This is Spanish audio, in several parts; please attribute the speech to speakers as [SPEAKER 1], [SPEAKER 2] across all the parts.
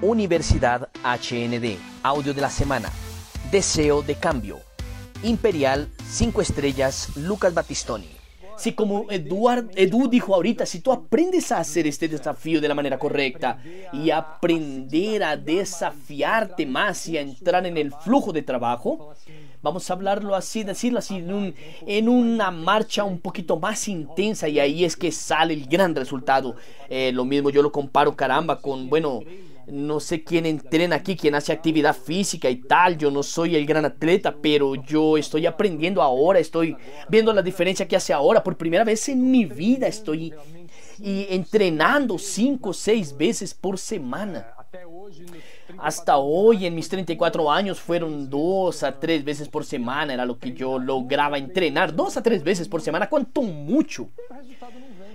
[SPEAKER 1] Universidad HND, audio de la semana. Deseo de cambio. Imperial, 5 estrellas, Lucas Battistoni. Si como Eduard, Edu dijo ahorita, si tú aprendes a hacer este desafío de la manera correcta y aprender a desafiarte más y a entrar en el flujo de trabajo, vamos a hablarlo así, decirlo así, en, un, en una marcha un poquito más intensa y ahí es que sale el gran resultado. Eh, lo mismo yo lo comparo, caramba, con, bueno, no sé quién entrena aquí, quién hace actividad física y tal. Yo no soy el gran atleta, pero yo estoy aprendiendo ahora, estoy viendo la diferencia que hace ahora. Por primera vez en mi vida estoy y entrenando cinco o seis veces por semana. Hasta hoy, en mis 34 años, fueron dos a tres veces por semana. Era lo que yo lograba entrenar. Dos a tres veces por semana. ¿Cuánto mucho?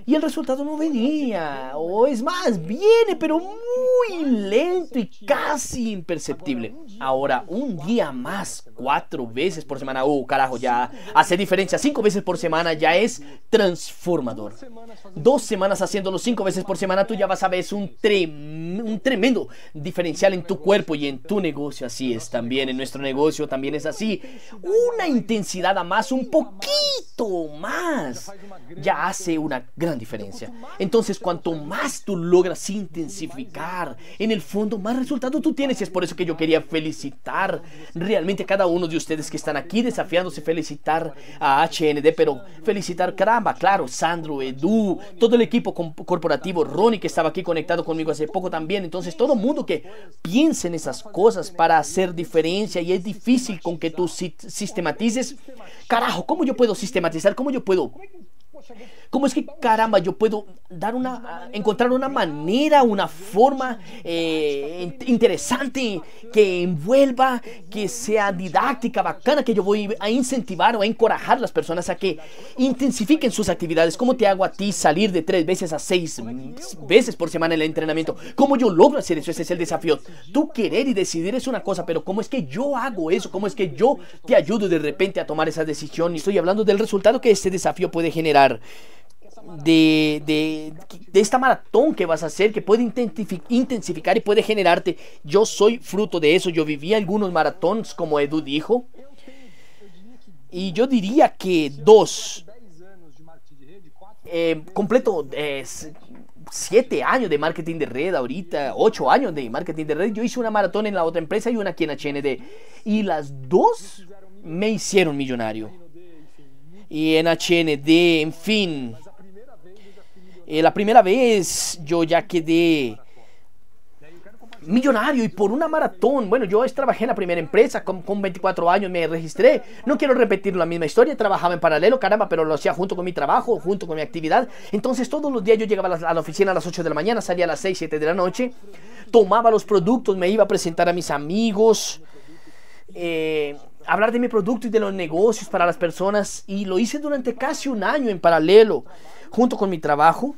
[SPEAKER 1] Y el resultado no venía, o es más, viene, pero muy lento y casi imperceptible. Ahora, un día más, cuatro veces por semana, oh carajo, ya hace diferencia, cinco veces por semana ya es transformador. Dos semanas haciéndolo cinco veces por semana, tú ya vas a ver un, un tremendo diferencial en tu cuerpo y en tu negocio. Así es también, en nuestro negocio también es así. Una intensidad a más, un poquito más, ya hace una gran diferencia. Entonces, cuanto más tú logras intensificar, en el fondo, más resultado tú tienes. Y es por eso que yo quería felicitar realmente a cada uno de ustedes que están aquí desafiándose, felicitar a HND, pero felicitar, caramba, claro, Sandro, Edu, todo el equipo corporativo, Ronnie que estaba aquí conectado conmigo hace poco también. Entonces, todo mundo que piense en esas cosas para hacer diferencia y es difícil con que tú sistematices. Carajo, ¿cómo yo puedo sistematizar? ¿Cómo yo puedo ¿Cómo es que caramba yo puedo dar una, encontrar una manera, una forma eh, interesante que envuelva, que sea didáctica, bacana, que yo voy a incentivar o a encorajar a las personas a que intensifiquen sus actividades? ¿Cómo te hago a ti salir de tres veces a seis veces por semana en el entrenamiento? ¿Cómo yo logro hacer eso? Ese es el desafío. Tú querer y decidir es una cosa, pero ¿cómo es que yo hago eso? ¿Cómo es que yo te ayudo de repente a tomar esa decisión? Y estoy hablando del resultado que este desafío puede generar de, de, esta maratón que vas a hacer, que puede intensificar y puede generarte. Yo soy fruto de eso. Yo viví algunos maratones, como Edu dijo. Y yo diría que dos. Eh, completo es siete años de marketing de red ahorita, ocho años de marketing de red. Yo hice una maratón en la otra empresa y una aquí en HND. Y las dos me hicieron millonario. Y en HND, en fin, eh, la primera vez yo ya quedé millonario y por una maratón. Bueno, yo trabajé en la primera empresa, con, con, 24 años me registré. No quiero repetir la misma historia, trabajaba en paralelo, caramba, pero lo hacía junto con mi trabajo, junto con mi actividad. Entonces todos los días yo llegaba a la, oficina a las 8 de la mañana, salía a las 6, 7 de la noche, tomaba los productos, me iba a presentar a mis amigos. Eh, hablar de mi producto y de los negocios para las personas y lo hice durante casi un año en paralelo junto con mi trabajo.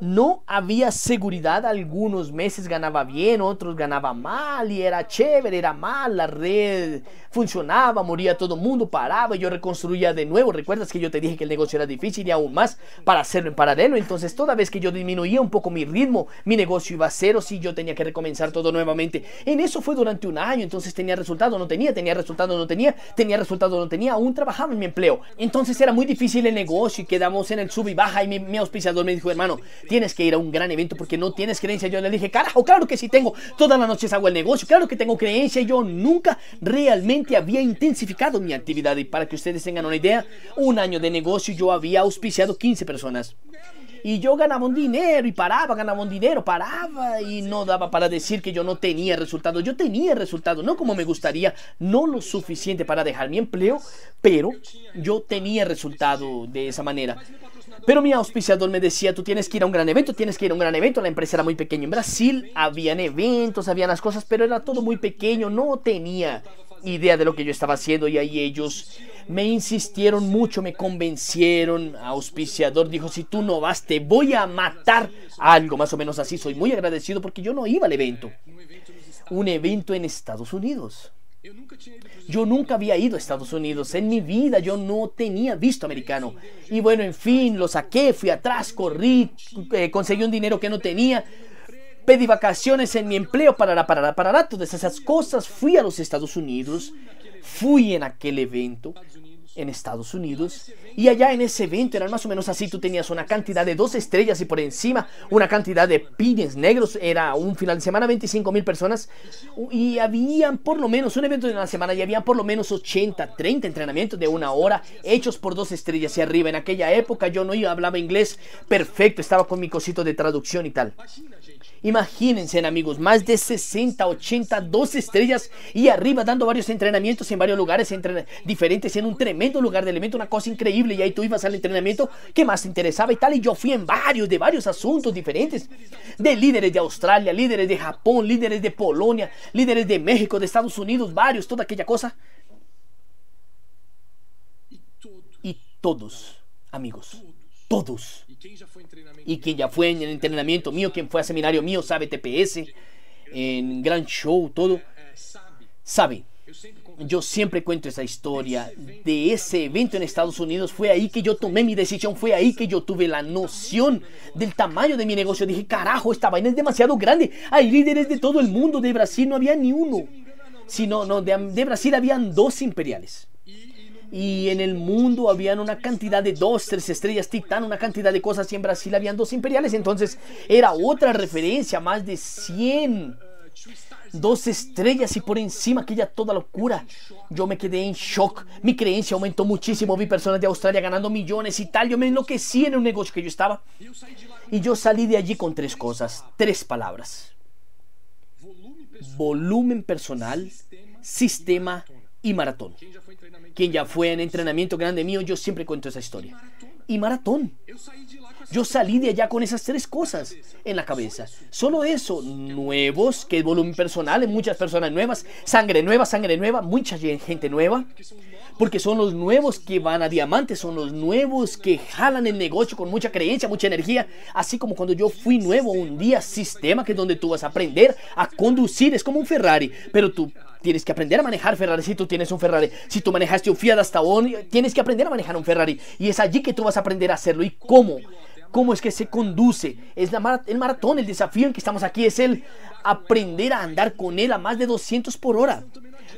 [SPEAKER 1] No había seguridad, algunos meses ganaba bien, otros ganaba mal y era chévere, era mal, la red funcionaba, moría todo el mundo, paraba y yo reconstruía de nuevo. Recuerdas que yo te dije que el negocio era difícil y aún más para hacerlo en paralelo. Entonces toda vez que yo disminuía un poco mi ritmo, mi negocio iba a cero, si yo tenía que recomenzar todo nuevamente. En eso fue durante un año, entonces tenía resultado, no tenía, tenía resultado, no tenía, tenía resultado, no tenía, aún trabajaba en mi empleo. Entonces era muy difícil el negocio y quedamos en el sub y baja y mi, mi auspiciador me dijo, hermano, tienes que ir a un gran evento porque no tienes creencia. Yo le dije, carajo, claro que sí tengo, todas las noches hago el negocio, claro que tengo creencia, yo nunca realmente había intensificado mi actividad y para que ustedes tengan una idea, un año de negocio yo había auspiciado 15 personas. Y yo ganaba un dinero y paraba, ganaba un dinero, paraba y no daba para decir que yo no tenía resultado. Yo tenía resultado, no como me gustaría, no lo suficiente para dejar mi empleo, pero yo tenía resultado de esa manera. Pero mi auspiciador me decía, tú tienes que ir a un gran evento, tienes que ir a un gran evento. La empresa era muy pequeña en Brasil, habían eventos, habían las cosas, pero era todo muy pequeño, no tenía idea de lo que yo estaba haciendo y ahí ellos me insistieron mucho, me convencieron. Auspiciador dijo, si tú no vas, te voy a matar. Algo más o menos así. Soy muy agradecido porque yo no iba al evento. Un evento en Estados Unidos. Yo nunca había ido a Estados Unidos. En mi vida yo no tenía visto americano. Y bueno, en fin, lo saqué, fui atrás, corrí, eh, conseguí un dinero que no tenía. pedí vacaciones en mi empleo, para para para todas esas cosas. Fui a los Estados Unidos, fui en aquel evento en Estados Unidos. Y allá en ese evento eran más o menos así. Tú tenías una cantidad de dos estrellas y por encima una cantidad de pines negros. Era un final de semana, 25 mil personas. Y habían por lo menos un evento de una semana y había por lo menos 80, 30 entrenamientos de una hora hechos por dos estrellas y arriba. En aquella época yo no hablaba inglés perfecto. Estaba con mi cosito de traducción y tal. Imagínense, amigos, más de 60, 80, 12 estrellas y arriba dando varios entrenamientos en varios lugares diferentes, en un tremendo lugar de elemento, una cosa increíble. Y ahí tú ibas al entrenamiento que más te interesaba y tal. Y yo fui en varios, de varios asuntos diferentes, de líderes de Australia, líderes de Japón, líderes de Polonia, líderes de México, de Estados Unidos, varios, toda aquella cosa. Y todos, amigos, todos y quien ya fue en el entrenamiento mío, quien fue a seminario mío, sabe TPS, en Gran Show, todo, sabe. Yo siempre cuento esa historia de ese evento en Estados Unidos. Fue ahí que yo tomé mi decisión, fue ahí que yo tuve la noción del tamaño de mi negocio. Dije, carajo, esta vaina es demasiado grande. Hay líderes de todo el mundo. De Brasil no había ni uno. Sino, no, de, de Brasil habían dos imperiales y en el mundo habían una cantidad de dos, tres estrellas titán, una cantidad de cosas y en Brasil habían dos imperiales, entonces era otra referencia, más de 100, dos estrellas y por encima aquella toda locura. Yo me quedé en shock, mi creencia aumentó muchísimo, vi personas de Australia ganando millones y tal, yo me enloquecí en un negocio que yo estaba y yo salí de allí con tres cosas, tres palabras. Volumen personal, sistema y maratón quien ya fue en entrenamiento grande mío, yo siempre cuento esa historia. Y maratón. Yo salí de allá con esas tres cosas en la cabeza. Solo eso, nuevos, que es volumen personal, muchas personas nuevas, sangre nueva, sangre nueva, mucha gente nueva. Porque son los nuevos que van a diamante, son los nuevos que jalan el negocio con mucha creencia, mucha energía. Así como cuando yo fui nuevo un día, sistema que es donde tú vas a aprender a conducir, es como un Ferrari, pero tú Tienes que aprender a manejar Ferrari si tú tienes un Ferrari. Si tú manejaste un Fiat hasta hoy, tienes que aprender a manejar un Ferrari. Y es allí que tú vas a aprender a hacerlo. ¿Y cómo? ¿Cómo es que se conduce? Es la el maratón, el desafío en que estamos aquí es el aprender a andar con él a más de 200 por hora.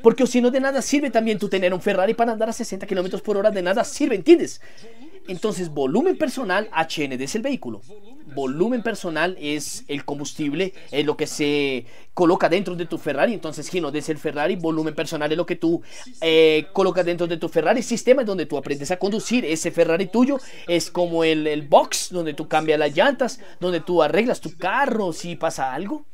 [SPEAKER 1] Porque si no de nada sirve también tú tener un Ferrari para andar a 60 kilómetros por hora, de nada sirve, ¿entiendes? Entonces, volumen personal, HND es el vehículo. Volumen personal es el combustible, es lo que se coloca dentro de tu Ferrari. Entonces, Gino, es el Ferrari, volumen personal es lo que tú eh, colocas dentro de tu Ferrari. Sistema es donde tú aprendes a conducir. Ese Ferrari tuyo es como el, el box, donde tú cambias las llantas, donde tú arreglas tu carro si pasa algo.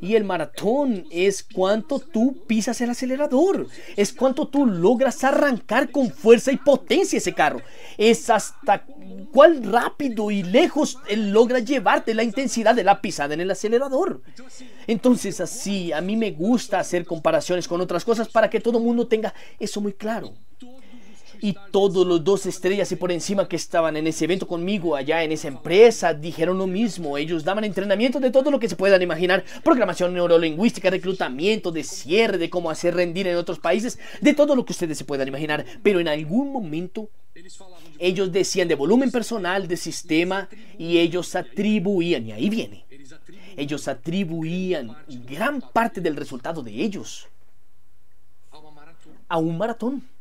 [SPEAKER 1] Y el maratón es cuánto tú pisas el acelerador. Es cuánto tú logras arrancar con fuerza y potencia ese carro. Es hasta cuál rápido y lejos él logra llevarte la intensidad de la pisada en el acelerador. Entonces así, a mí me gusta hacer comparaciones con otras cosas para que todo el mundo tenga eso muy claro y todos los dos estrellas y por encima que estaban en ese evento conmigo allá en esa empresa dijeron lo mismo. Ellos daban entrenamiento de todo lo que se puedan imaginar. Programación neurolingüística, reclutamiento, de cierre, de cómo hacer rendir en otros países, de todo lo que ustedes se puedan imaginar. Pero en algún momento ellos decían de volumen personal, de sistema y ellos atribuían, y ahí viene, ellos atribuían gran parte del resultado de ellos a un maratón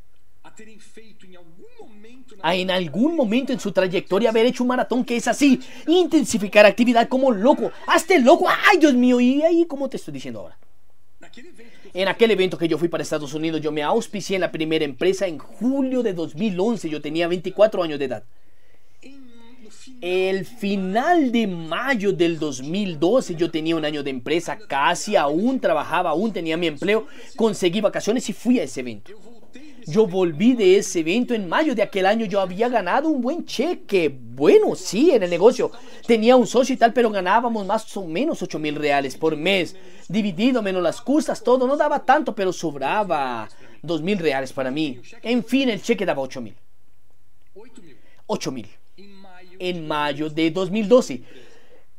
[SPEAKER 1] a en algún momento en su trayectoria haber hecho un maratón que es así, intensificar actividad como loco, hazte loco, ay Dios mío, y ahí como te estoy diciendo ahora. En aquel evento que yo fui para Estados Unidos, yo me auspicié en la primera empresa en julio de 2011, yo tenía 24 años de edad. El final de mayo del 2012 yo tenía un año de empresa, casi aún trabajaba, aún tenía mi empleo, conseguí vacaciones y fui a ese evento. Yo volví de ese evento en mayo de aquel año. Yo había ganado un buen cheque. Bueno, sí, en el negocio. Tenía un socio y tal, pero ganábamos más o menos 8 mil reales por mes. Dividido menos las costas, todo. No daba tanto, pero sobraba 2 mil reales para mí. En fin, el cheque daba 8 mil. 8 mil. En mayo de 2012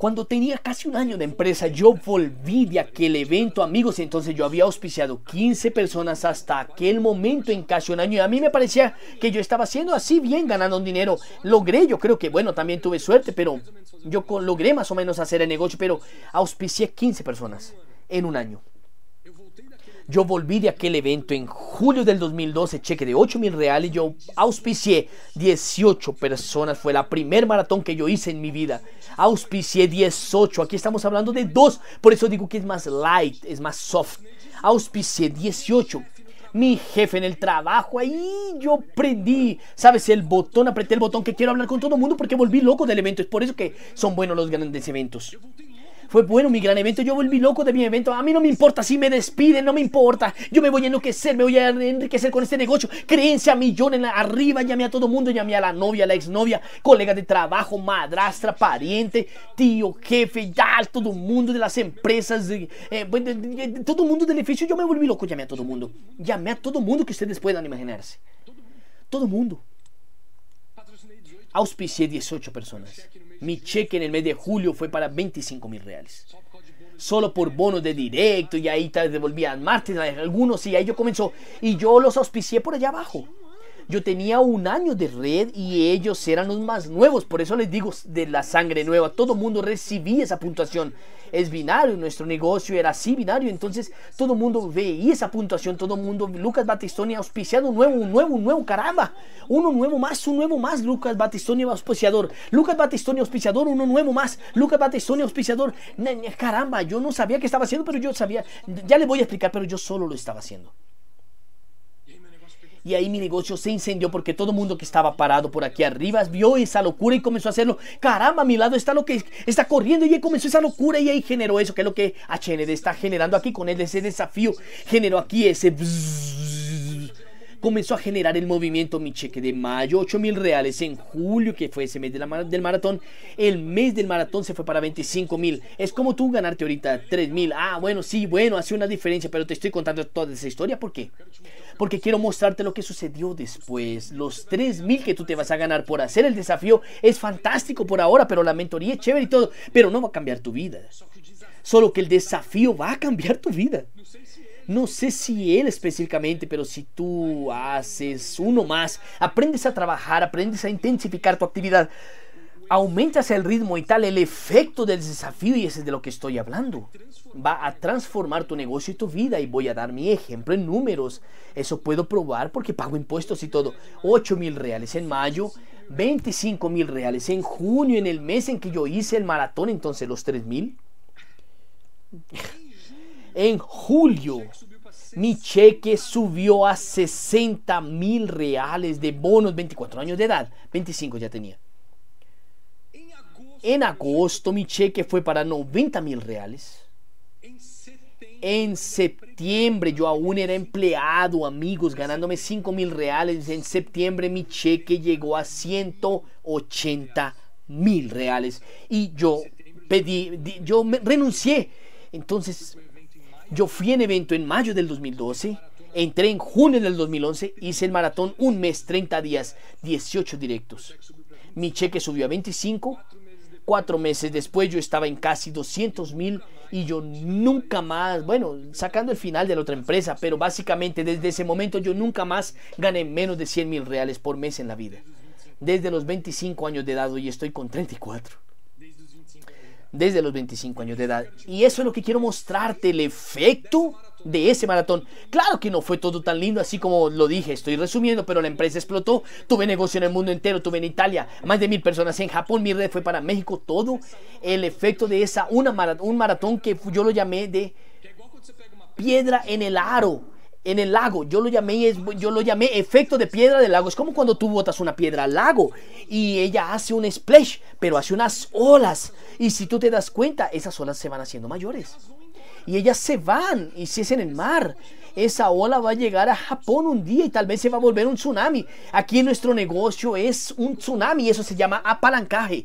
[SPEAKER 1] Cuando tenía casi un año de empresa, yo volví de aquel evento, amigos, entonces yo había auspiciado 15 personas hasta aquel momento en casi un año y a mí me parecía que yo estaba haciendo así bien, ganando un dinero. Logré, yo creo que, bueno, también tuve suerte, pero yo logré más o menos hacer el negocio, pero auspicié 15 personas en un año. Yo volví de aquel evento en julio del 2012, cheque de 8 mil reales. Yo auspicié 18 personas. Fue la primer maratón que yo hice en mi vida. Auspicié 18. Aquí estamos hablando de dos. Por eso digo que es más light, es más soft. Auspicié 18 mi jefe en el trabajo, ahí yo prendí, ¿sabes? El botón, apreté el botón que quiero hablar con todo el mundo porque volví loco del evento. Es por eso que son buenos los grandes eventos. Fue bueno mi gran evento. Yo volví loco de mi evento. A mí no me importa si me despiden, no me importa. Yo me voy a enloquecer, me voy a enriquecer con este negocio. Creencia millones arriba. Llamé a todo mundo. Llamé a la novia, a la exnovia, colega de trabajo, madrastra, pariente, tío, jefe, ya, todo mundo de las empresas, eh, todo el mundo del edificio. Yo me volví loco. Llamé a todo mundo. Llamé a todo mundo que ustedes puedan imaginarse. Todo mundo. Auspicié 18 personas. Mi cheque en el mes de julio fue para 25 mil reales. Solo por bonos de directo y ahí te devolvían martes algunos y ahí yo comenzó y yo los auspicié por allá abajo. Yo tenía un año de red y ellos eran los más nuevos. Por eso les digo de la sangre nueva. Todo mundo recibía esa puntuación. Es binario, nuestro negocio era así binario. Entonces todo mundo veía esa puntuación. Todo mundo, Lucas Batistoni auspiciado nuevo, un nuevo, un nuevo, caramba. Uno nuevo más, un nuevo más. Lucas Batistoni auspiciador. Lucas Batistoni auspiciador, uno nuevo más. Lucas Batistoni auspiciador. Caramba, yo no sabía qué estaba haciendo, pero yo sabía. Ya le voy a explicar, pero yo solo lo estaba haciendo. Y ahí mi negocio se incendió porque todo el mundo que estaba parado por aquí arriba vio esa locura y comenzó a hacerlo. Caramba, a mi lado está lo que está corriendo y ahí comenzó esa locura y ahí generó eso, que es lo que HND está generando aquí con ese desafío. Generó aquí ese comenzó a generar el movimiento. Mi cheque de mayo, 8 mil reales. En julio, que fue ese mes del maratón, el mes del maratón se fue para 25 mil. Es como tú ganarte ahorita 3 mil. Ah, bueno, sí, bueno, hace una diferencia, pero te estoy contando toda esa historia. ¿Por qué? Porque quiero mostrarte lo que sucedió después. Los 3 mil que tú te vas a ganar por hacer el desafío es fantástico por ahora, pero la mentoría es chévere y todo, pero no va a cambiar tu vida. Solo que el desafío va a cambiar tu vida. No sé si él específicamente, pero si tú haces uno más, aprendes a trabajar, aprendes a intensificar tu actividad, aumentas el ritmo y tal, el efecto del desafío, y ese es de lo que estoy hablando, va a transformar tu negocio y tu vida. Y voy a dar mi ejemplo en números. Eso puedo probar porque pago impuestos y todo. 8 mil reales en mayo, 25 mil reales en junio, en el mes en que yo hice el maratón, entonces los 3 mil. En julio, mi cheque subió a 60 mil reales de bonos, 24 años de edad, 25 ya tenía. En agosto mi cheque fue para 90 mil reales. En septiembre yo aún era empleado, amigos, ganándome 5 mil reales. En septiembre mi cheque llegó a 180 mil reales. Y yo pedí, yo renuncié. Entonces yo fui en evento en mayo del 2012, entré en junio del 2011, hice el maratón un mes, 30 días, 18 directos. Mi cheque subió a 25. Cuatro meses después yo estaba en casi 200 mil y yo nunca más, bueno, sacando el final de la otra empresa, pero básicamente desde ese momento yo nunca más gané menos de 100 mil reales por mes en la vida. Desde los 25 años de edad y estoy con 34 desde los 25 años de edad. Y eso es lo que quiero mostrarte, el efecto de ese maratón. Claro que no fue todo tan lindo así como lo dije, estoy resumiendo, pero la empresa explotó, tuve negocio en el mundo entero, tuve en Italia más de mil personas en Japón, mi red fue para México, todo el efecto de esa, una un maratón que yo lo llamé de piedra en el aro en el lago. Yo lo llamé, yo lo llamé efecto de piedra del lago. Es como cuando tú botas una piedra al lago y ella hace un splash, pero hace unas olas. Y si tú te das cuenta, esas olas se van haciendo mayores. Y ellas se van y si es en el mar. Esa ola va a llegar a Japón un día y tal vez se va a volver un tsunami. Aquí nuestro negocio es un tsunami, eso se llama apalancaje.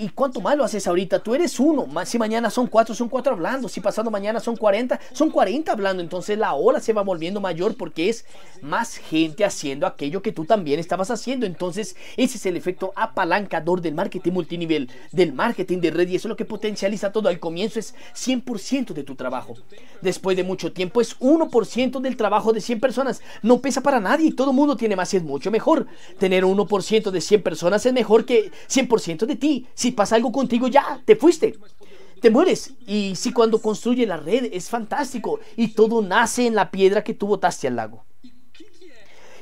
[SPEAKER 1] Y cuánto más lo haces ahorita, tú eres uno. Si mañana son cuatro, son cuatro hablando. Si pasado mañana son 40, son 40 hablando. Entonces la ola se va volviendo mayor porque es más gente haciendo aquello que tú también estabas haciendo. Entonces ese es el efecto apalancador del marketing multinivel, del marketing de red. Y eso es lo que potencializa todo. Al comienzo es 100% de tu trabajo. Después de mucho tiempo es 1% del trabajo de 100 personas. No pesa para nadie y todo mundo tiene más y es mucho mejor. Tener 1% de 100 personas es mejor que 100% de ti. Si pasa algo contigo, ya, te fuiste. Te mueres. Y si cuando construye la red es fantástico y todo nace en la piedra que tú botaste al lago.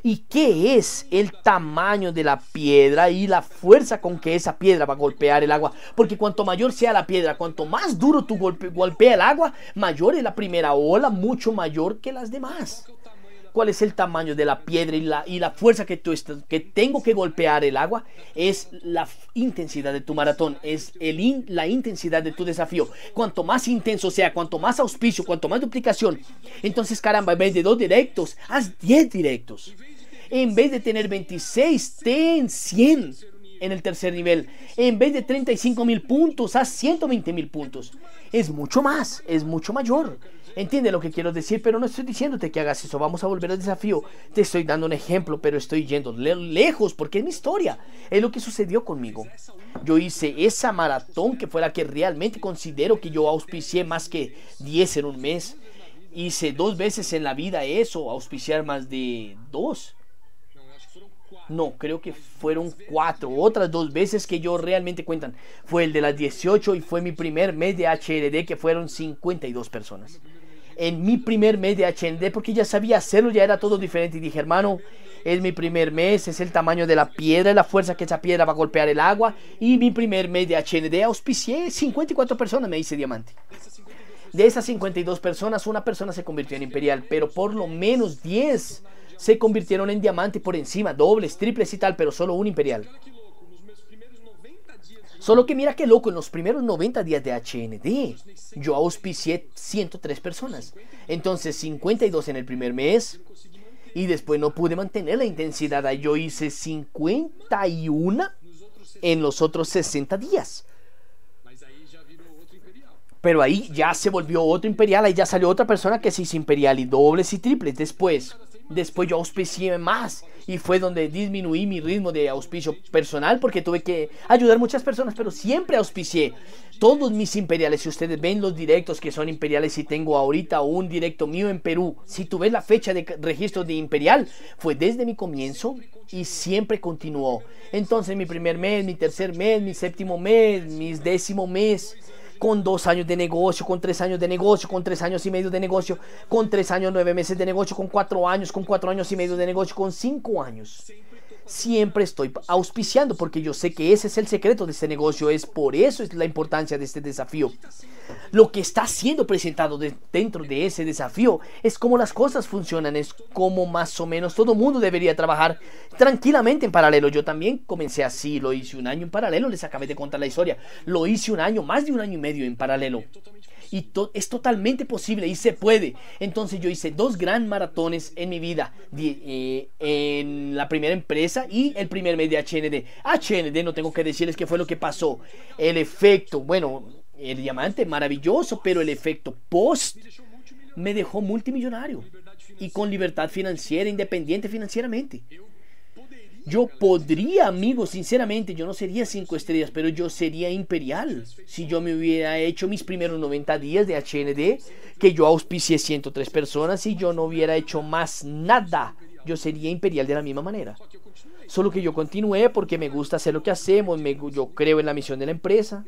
[SPEAKER 1] ¿Y qué es el tamaño de la piedra y la fuerza con que esa piedra va a golpear el agua? Porque cuanto mayor sea la piedra, cuanto más duro tu golpe, golpea el agua, mayor es la primera ola, mucho mayor que las demás cuál es el tamaño de la piedra y la, y la fuerza que, tú que tengo que golpear el agua, es la intensidad de tu maratón, es el la intensidad de tu desafío. Cuanto más intenso sea, cuanto más auspicio, cuanto más duplicación, entonces caramba, en vez de dos directos, haz 10 directos. En vez de tener 26, ten 100 en el tercer nivel. En vez de 35 mil puntos, haz 120 mil puntos. Es mucho más, es mucho mayor. Entiende lo que quiero decir, pero no estoy diciéndote que hagas eso. Vamos a volver al desafío. Te estoy dando un ejemplo, pero estoy yendo lejos porque es mi historia. Es lo que sucedió conmigo. Yo hice esa maratón que fue la que realmente considero que yo auspicié más que 10 en un mes. Hice dos veces en la vida eso, auspiciar más de dos. No, creo que fueron cuatro. Otras dos veces que yo realmente cuentan. Fue el de las 18 y fue mi primer mes de HRD que fueron 52 personas en mi primer mes de HND porque ya sabía hacerlo, ya era todo diferente. Y dije, hermano, es mi primer mes, es el tamaño de la piedra, la fuerza que esa piedra va a golpear el agua. Y mi primer mes de HND auspicié 54 personas, me dice Diamante. De esas 52 personas, una persona se convirtió en imperial, pero por lo menos 10 se convirtieron en diamante por encima, dobles, triples y tal, pero solo un imperial. Solo que mira qué loco, en los primeros 90 días de HND, yo auspicié 103 personas. Entonces 52 en el primer mes. Y después no pude mantener la intensidad. Yo hice 51 en los otros 60 días. Pero ahí ya se volvió otro imperial. Ahí ya salió otra persona que se hizo imperial y dobles y triples. Después Después yo auspicié más y fue donde disminuí mi ritmo de auspicio personal porque tuve que ayudar muchas personas, pero siempre auspicié todos mis imperiales. Si ustedes ven los directos que son imperiales y tengo ahorita un directo mío en Perú, si tú ves la fecha de registro de imperial, fue desde mi comienzo y siempre continuó. Entonces mi primer mes, mi tercer mes, mi séptimo mes, mi décimo mes con dos años de negocio, con tres años de negocio, con tres años y medio de negocio, con tres años, nueve meses de negocio, con cuatro años, con cuatro años y medio de negocio, con cinco años. Siempre estoy auspiciando porque yo sé que ese es el secreto de este negocio, es por eso es la importancia de este desafío. Lo que está siendo presentado dentro de ese desafío es cómo las cosas funcionan, es cómo más o menos todo mundo debería trabajar tranquilamente en paralelo. Yo también comencé así, lo hice un año en paralelo, les acabé de contar la historia. Lo hice un año, más de un año y medio en paralelo. Y es totalmente posible y se puede. Entonces yo hice dos gran maratones en mi vida. Eh, en la primera empresa y el primer mes de HND. HND no tengo que decirles qué fue lo que pasó. El efecto, bueno, el diamante maravilloso, pero el efecto post me dejó multimillonario y con libertad financiera, independiente financieramente. Yo podría, amigos, sinceramente, yo no sería cinco estrellas, pero yo sería imperial si yo me hubiera hecho mis primeros 90 días de HND, que yo auspicié 103 personas y yo no hubiera hecho más nada. Yo sería imperial de la misma manera. Solo que yo continué porque me gusta hacer lo que hacemos, me, yo creo en la misión de la empresa.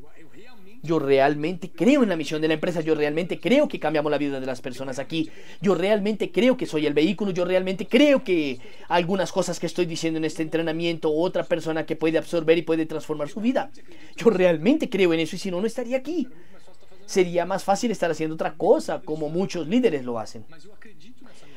[SPEAKER 1] Yo realmente creo en la misión de la empresa, yo realmente creo que cambiamos la vida de las personas aquí, yo realmente creo que soy el vehículo, yo realmente creo que algunas cosas que estoy diciendo en este entrenamiento, otra persona que puede absorber y puede transformar su vida. Yo realmente creo en eso y si no, no estaría aquí. Sería más fácil estar haciendo otra cosa, como muchos líderes lo hacen.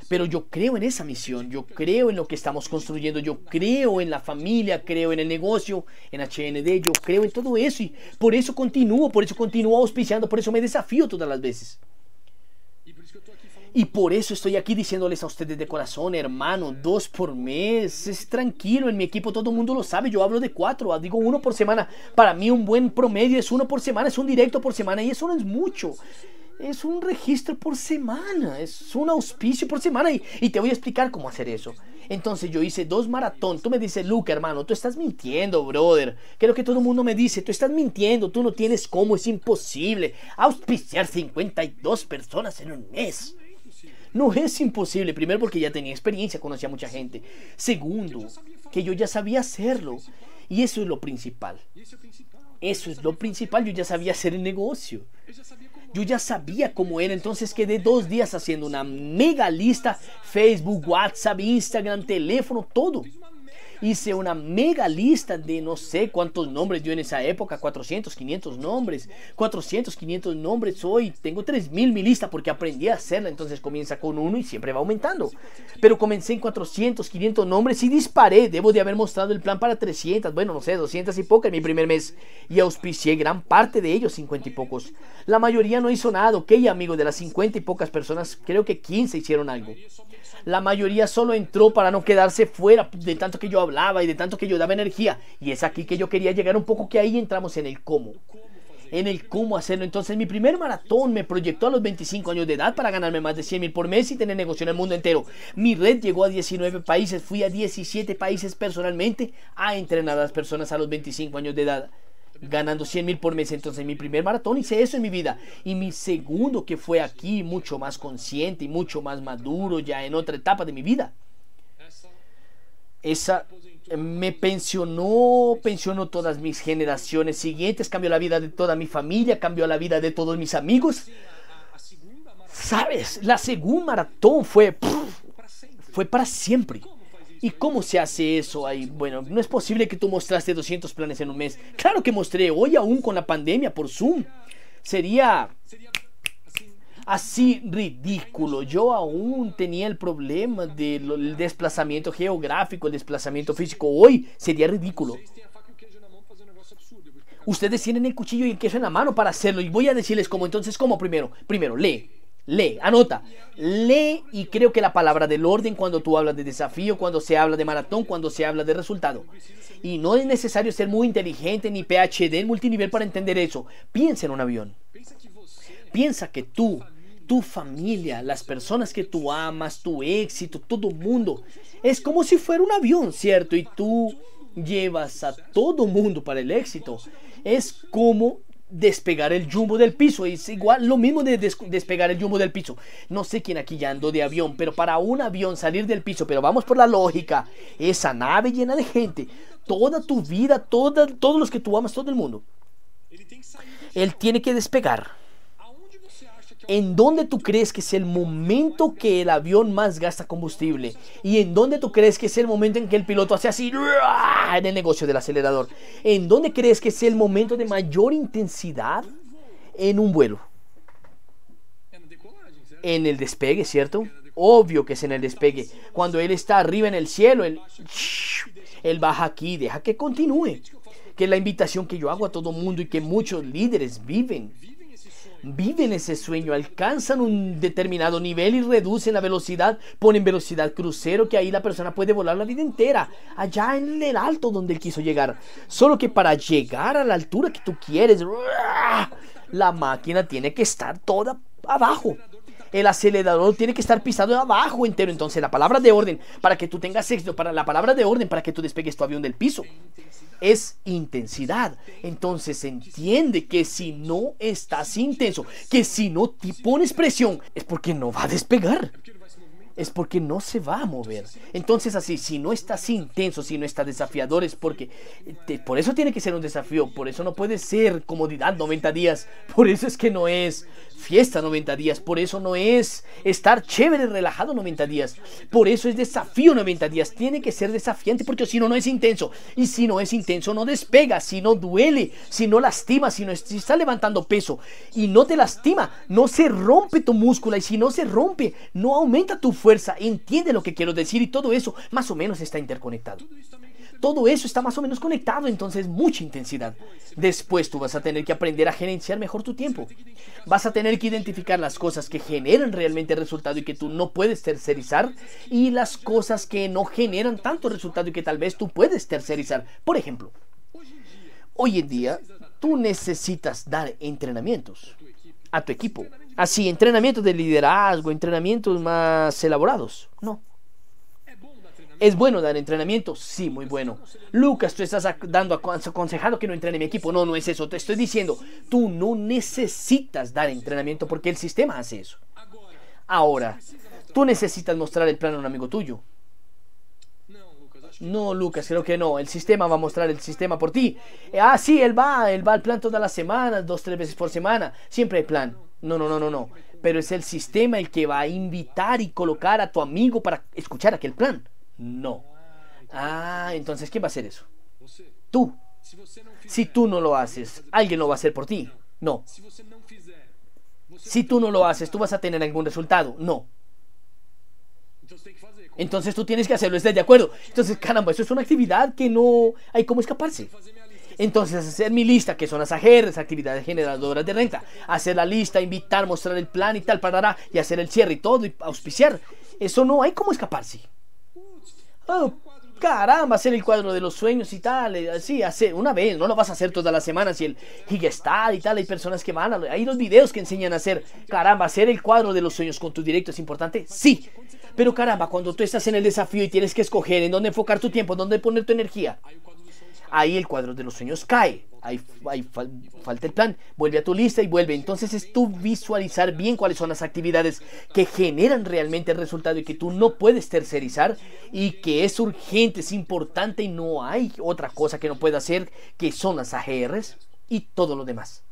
[SPEAKER 1] Pero yo creo en esa misión, yo creo en lo que estamos construyendo, yo creo en la familia, creo en el negocio, en HND, yo creo en todo eso y por eso continúo, por eso continúo auspiciando, por eso me desafío todas las veces. Y por eso estoy aquí diciéndoles a ustedes de corazón, hermano, dos por mes. Es tranquilo, en mi equipo todo el mundo lo sabe. Yo hablo de cuatro, digo uno por semana. Para mí un buen promedio es uno por semana, es un directo por semana y eso no es mucho. Es un registro por semana, es un auspicio por semana y, te voy a explicar cómo hacer eso. Entonces yo hice dos maratón. Tú me dices, Luke, hermano, tú estás mintiendo, brother. Creo que todo el mundo me dice, tú estás mintiendo, tú no tienes cómo, es imposible auspiciar 52 personas en un mes. No es imposible, primero porque ya tenía experiencia, conocía a mucha gente. Segundo, que yo ya sabía hacerlo. Y eso es lo principal. Eso es lo principal, yo ya sabía hacer el negocio. Yo ya sabía cómo era, entonces quedé dos días haciendo una mega lista, Facebook, WhatsApp, Instagram, teléfono, todo hice una mega lista de no sé cuántos nombres yo en esa época, 400, 500 nombres, 400, 500 nombres hoy, tengo 3000 mi lista porque aprendí a hacerla, entonces comienza con uno y siempre va aumentando. Pero comencé en 400, 500 nombres y disparé, debo de haber mostrado el plan para 300, bueno, no sé, 200 y pocas en mi primer mes y auspicié gran parte de ellos, 50 y pocos. La mayoría no hizo nada, ok, amigo, de las 50 y pocas personas, creo que 15 hicieron algo la mayoría solo entró para no quedarse fuera de tanto que yo hablaba y de tanto que yo daba energía. Y es aquí que yo quería llegar un poco que ahí entramos en el cómo. En el cómo hacerlo. Entonces mi primer maratón me proyectó a los 25 años de edad para ganarme más de 100 mil por mes y tener negocio en el mundo entero. Mi red llegó a 19 países. Fui a 17 países personalmente a entrenar a las personas a los 25 años de edad ganando 100 mil por mes. Entonces, mi primer maratón hice eso en mi vida. Y mi segundo, que fue aquí, mucho más consciente y mucho más maduro, ya en otra etapa de mi vida. Esa me pensionó, pensionó todas mis generaciones siguientes, cambió la vida de toda mi familia, cambió la vida de todos mis amigos. ¿Sabes? La segunda maratón fue, fue para siempre. ¿Y cómo se hace eso ahí? Bueno, no es posible que tú mostraste 200 planes en un mes. Claro que mostré, hoy aún con la pandemia por Zoom. Sería así ridículo. Yo aún tenía el problema del desplazamiento geográfico, el desplazamiento físico. Hoy sería ridículo. Ustedes tienen el cuchillo y el queso en la mano para hacerlo y voy a decirles cómo. Entonces, ¿cómo primero? Primero, lee. Lee, anota, lee y creo que la palabra del orden cuando tú hablas de desafío, cuando se habla de maratón, cuando se habla de resultado. Y no es necesario ser muy inteligente ni PhD en multinivel para entender eso. Piensa en un avión. Piensa que tú, tu familia, las personas que tú amas, tu éxito, todo el mundo, es como si fuera un avión, ¿cierto? Y tú llevas a todo mundo para el éxito. Es como despegar el jumbo del piso. Es igual lo mismo de despegar el jumbo del piso. No sé quién aquí ya andó de avión, pero para un avión salir del piso, pero vamos por la lógica, esa nave llena de gente, toda tu vida, toda, todos los que tú amas, todo el mundo, él tiene que despegar en dónde tú crees que es el momento que el avión más gasta combustible y en dónde tú crees que es el momento en que el piloto hace así en el negocio del acelerador. ¿En dónde crees que es el momento de mayor intensidad en un vuelo? En el despegue, ¿cierto? Obvio que es en el despegue. Cuando él está arriba en el cielo, él, él baja aquí, deja que continúe. Que es la invitación que yo hago a todo mundo y que muchos líderes viven viven ese sueño, alcanzan un determinado nivel y reducen la velocidad, ponen velocidad crucero que ahí la persona puede volar la vida entera, allá en el alto donde él quiso llegar. Solo que para llegar a la altura que tú quieres, la máquina tiene que estar toda abajo. El acelerador tiene que estar pisado abajo entero. Entonces la palabra de orden para que tú tengas éxito, para la palabra de orden para que tú despegues tu avión del piso es intensidad. Entonces entiende que si no estás intenso, que si no te pones presión, es porque no va a despegar. Es porque no se va a mover. Entonces así, si no estás intenso, si no estás desafiador, es porque... por eso tiene que ser un desafío. Por eso no puede ser comodidad 90 días. Por eso es que no es fiesta 90 días. Por eso no es estar chévere, relajado 90 días. Por eso es desafío 90 días. Tiene que ser desafiante porque si no, no es intenso. Y si no es intenso, no despega. Si no duele, si no lastima, si no está levantando peso y no te lastima, no se rompe tu múscula. Y si no se rompe, no aumenta tu fuerza. Entiende lo que quiero decir y todo eso más o menos está interconectado. Todo eso está más o menos conectado, entonces mucha intensidad. Después tú vas a tener que aprender a gerenciar mejor tu tiempo. Vas a tener que identificar las cosas que generan realmente resultado y que tú no puedes tercerizar y las cosas que no generan tanto resultado y que tal vez tú puedes tercerizar. Por ejemplo, hoy en día tú necesitas dar entrenamientos a tu equipo. Así, entrenamientos de liderazgo, entrenamientos más elaborados. No. ¿Es bueno dar entrenamiento? Sí, muy bueno. Lucas, tú estás dando aconsejado que no entrene mi equipo. No, no es eso. Te estoy diciendo, tú no necesitas dar entrenamiento porque el sistema hace eso. Ahora, tú necesitas mostrar el plan a un amigo tuyo. No, Lucas, creo que no. El sistema va a mostrar el sistema por ti. Ah, sí, él va, él va al plan todas las semanas, dos, tres veces por semana. Siempre hay plan. No, no, no, no, no. Pero es el sistema el que va a invitar y colocar a tu amigo para escuchar aquel plan. No. Ah, entonces, ¿quién va a hacer eso? Tú. Si tú no lo haces, alguien lo va a hacer por ti. No. Si tú no lo haces, tú vas a tener algún resultado. No. Entonces tú tienes que hacerlo, ¿estás de acuerdo? Entonces, caramba, eso es una actividad que no hay cómo escaparse. Entonces, hacer mi lista, que son las AGRs, actividades generadoras de renta. Hacer la lista, invitar, mostrar el plan y tal, para y hacer el cierre y todo, y auspiciar. Eso no hay cómo escaparse. Oh, caramba, hacer el cuadro de los sueños y tal, eh, así, hacer una vez, no lo vas a hacer todas las semanas y el Higestad y tal, hay personas que van, a, hay los videos que enseñan a hacer, caramba, hacer el cuadro de los sueños con tu directo es importante, sí, pero caramba, cuando tú estás en el desafío y tienes que escoger en dónde enfocar tu tiempo, dónde poner tu energía, ahí el cuadro de los sueños cae. Ahí, falta el plan, vuelve a tu lista y vuelve. Entonces es tú visualizar bien cuáles son las actividades que generan realmente el resultado y que tú no puedes tercerizar y que es urgente, es importante y no hay otra cosa que no pueda hacer que son las AGRs y todo lo demás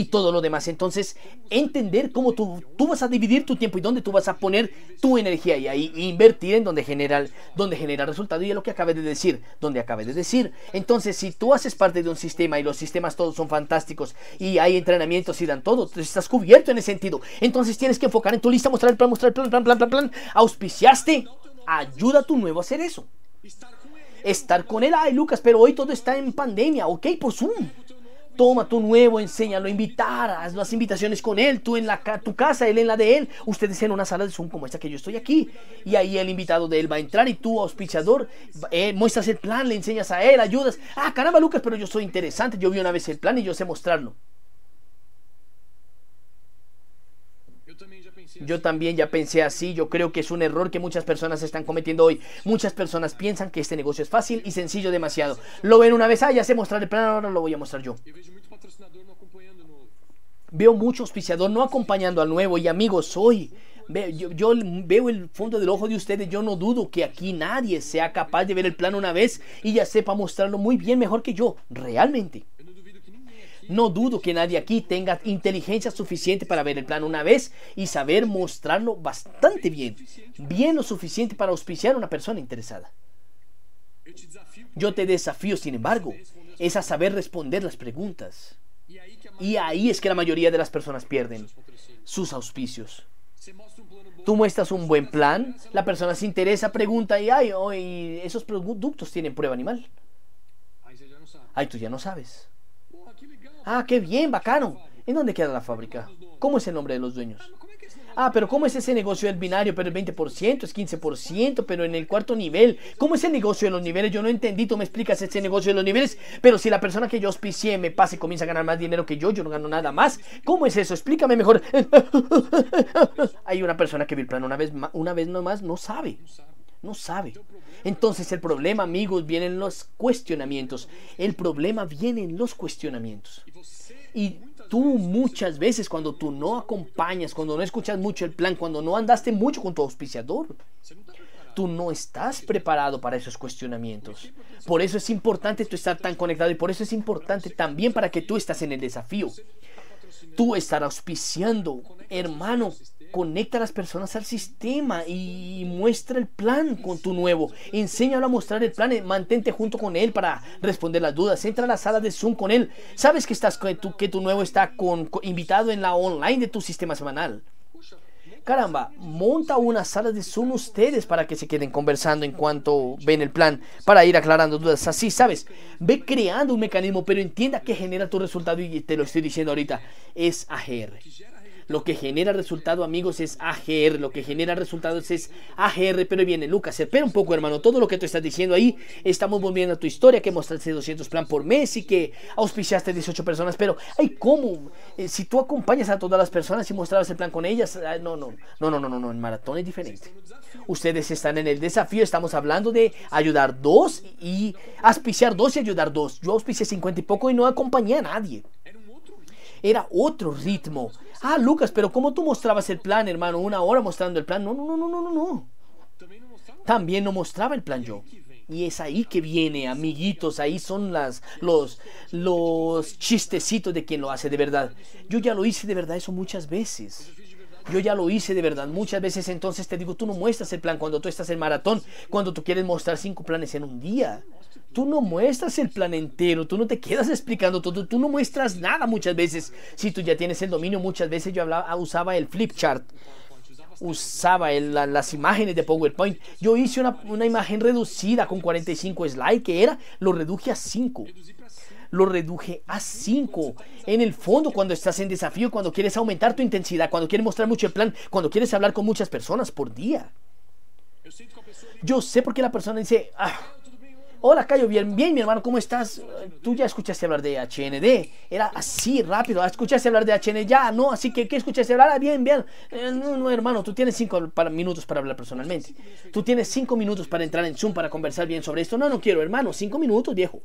[SPEAKER 1] y todo lo demás. Entonces, entender cómo tú, tú vas a dividir tu tiempo y dónde tú vas a poner tu energía y ahí invertir en donde genera, donde genera resultado. Y es lo que acabé de decir, donde acabé de decir. Entonces, si tú haces parte de un sistema y los sistemas todos son fantásticos y hay entrenamientos y dan todo, tú estás cubierto en ese sentido. Entonces, tienes que enfocar en tu lista, mostrar el plan, mostrar el plan, plan, plan, plan, plan. Auspiciaste, ayuda a tu nuevo a hacer eso. Estar con él, ay Lucas, pero hoy todo está en pandemia, ok, por Zoom toma tu nuevo, enséñalo, invitar, haz las invitaciones con él, tú en la, tu casa, él en la de él, ustedes en una sala de Zoom como esta que yo estoy aquí, y ahí el invitado de él va a entrar y tú, auspiciador, eh, muestras el plan, le enseñas a él, ayudas, ah, caramba Lucas, pero yo soy interesante, yo vi una vez el plan y yo sé mostrarlo. Yo también ya pensé así, yo creo que es un error que muchas personas están cometiendo hoy. Muchas personas piensan que este negocio es fácil y sencillo demasiado. Lo ven una vez, ah, ya sé mostrar el plan, ahora lo voy a mostrar yo. Veo mucho auspiciador no acompañando al nuevo y amigos, hoy yo, yo, veo el fondo del ojo de ustedes, yo no dudo que aquí nadie sea capaz de ver el plan una vez y ya sepa mostrarlo muy bien, mejor que yo, realmente. No dudo que nadie aquí tenga inteligencia suficiente para ver el plan una vez y saber mostrarlo bastante bien. Bien lo suficiente para auspiciar a una persona interesada. Yo te desafío, sin embargo, es a saber responder las preguntas. Y ahí es que la mayoría de las personas pierden sus auspicios. Tú muestras un buen plan, la persona se interesa, pregunta y ay, hoy esos productos tienen prueba animal. Ay, tú ya no sabes. Ah, qué bien, bacano. ¿En dónde queda la fábrica? ¿Cómo es el nombre de los dueños? Ah, pero ¿cómo es ese negocio del binario? Pero el 20% es 15%, pero en el cuarto nivel. ¿Cómo es el negocio de los niveles? Yo no entendí, tú me explicas ese negocio de los niveles. Pero si la persona que yo auspicié me pasa y comienza a ganar más dinero que yo, yo no gano nada más. ¿Cómo es eso? Explícame mejor. Hay una persona que vi el plan una vez, una vez nomás, no sabe. No sabe. Entonces el problema, amigos, viene en los cuestionamientos. El problema viene en los cuestionamientos. Y tú muchas veces cuando tú no acompañas, cuando no escuchas mucho el plan, cuando no andaste mucho con tu auspiciador, tú no estás preparado para esos cuestionamientos. Por eso es importante tú estar tan conectado y por eso es importante también para que tú estás en el desafío. Tú estar auspiciando, hermano, conecta a las personas al sistema y muestra el plan con tu nuevo. Enséñalo a mostrar el plan, mantente junto con él para responder las dudas. Entra a la sala de Zoom con él. Sabes que estás que tu, que tu nuevo está con, invitado en la online de tu sistema semanal. Caramba, monta una sala de Zoom ustedes para que se queden conversando en cuanto ven el plan, para ir aclarando dudas. Así, ¿sabes? Ve creando un mecanismo, pero entienda que genera tu resultado y te lo estoy diciendo ahorita, es AGR. Lo que genera resultado, amigos, es AGR. Lo que genera resultados es AGR. Pero viene, Lucas, espera un poco, hermano. Todo lo que tú estás diciendo ahí, estamos volviendo a tu historia, que mostraste 200 plan por mes y que auspiciaste 18 personas. Pero, ay, ¿cómo? Eh, si tú acompañas a todas las personas y mostrabas el plan con ellas, ah, no, no, no, no, no, no, no. El maratón es diferente. Ustedes están en el desafío. Estamos hablando de ayudar dos y auspiciar dos y ayudar dos. Yo auspicié 50 y poco y no acompañé a nadie. Era otro ritmo. Ah, Lucas, pero ¿cómo tú mostrabas el plan, hermano? Una hora mostrando el plan. No, no, no, no, no, no. También no mostraba el plan yo. Y es ahí que viene, amiguitos, ahí son las, los, los chistecitos de quien lo hace de verdad. Yo ya lo hice de verdad eso muchas veces. Yo ya lo hice de verdad muchas veces, entonces te digo, tú no muestras el plan cuando tú estás en maratón, cuando tú quieres mostrar cinco planes en un día. Tú no muestras el plan entero, tú no te quedas explicando todo, tú no muestras nada muchas veces. Si tú ya tienes el dominio, muchas veces yo hablaba, usaba el flip chart, usaba las imágenes de PowerPoint. Yo hice una, una imagen reducida con 45 slides, que era, lo reduje a 5 lo reduje a 5. En el fondo, cuando estás en desafío, cuando quieres aumentar tu intensidad, cuando quieres mostrar mucho el plan, cuando quieres hablar con muchas personas por día. Yo sé por qué la persona dice, ah, Hola, Cayo, bien, bien, mi hermano, ¿cómo estás? Tú ya escuchaste hablar de HND. Era así, rápido. ¿Escuchaste hablar de HND? Ya, no, así que, ¿qué escuchaste hablar? Ah, bien, bien. Eh, no, no, hermano, tú tienes cinco minutos para hablar personalmente. Tú tienes cinco minutos para entrar en Zoom para conversar bien sobre esto. No, no quiero, hermano, cinco minutos, viejo.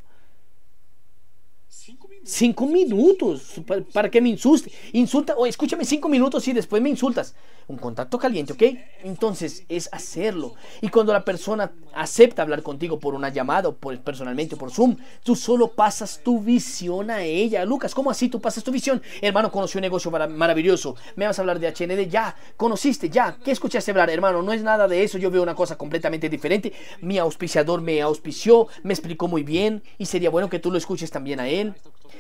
[SPEAKER 1] Cinco minutos para que me insulte. Insulta, o escúchame cinco minutos y después me insultas. Un contacto caliente, ¿ok? Entonces es hacerlo. Y cuando la persona acepta hablar contigo por una llamada o por, personalmente o por Zoom, tú solo pasas tu visión a ella. Lucas, ¿cómo así tú pasas tu visión? Hermano, conocí un negocio maravilloso. Me vas a hablar de HND, ya. Conociste, ya. ¿Qué escuchaste hablar? Hermano, no es nada de eso. Yo veo una cosa completamente diferente. Mi auspiciador me auspició, me explicó muy bien y sería bueno que tú lo escuches también a él.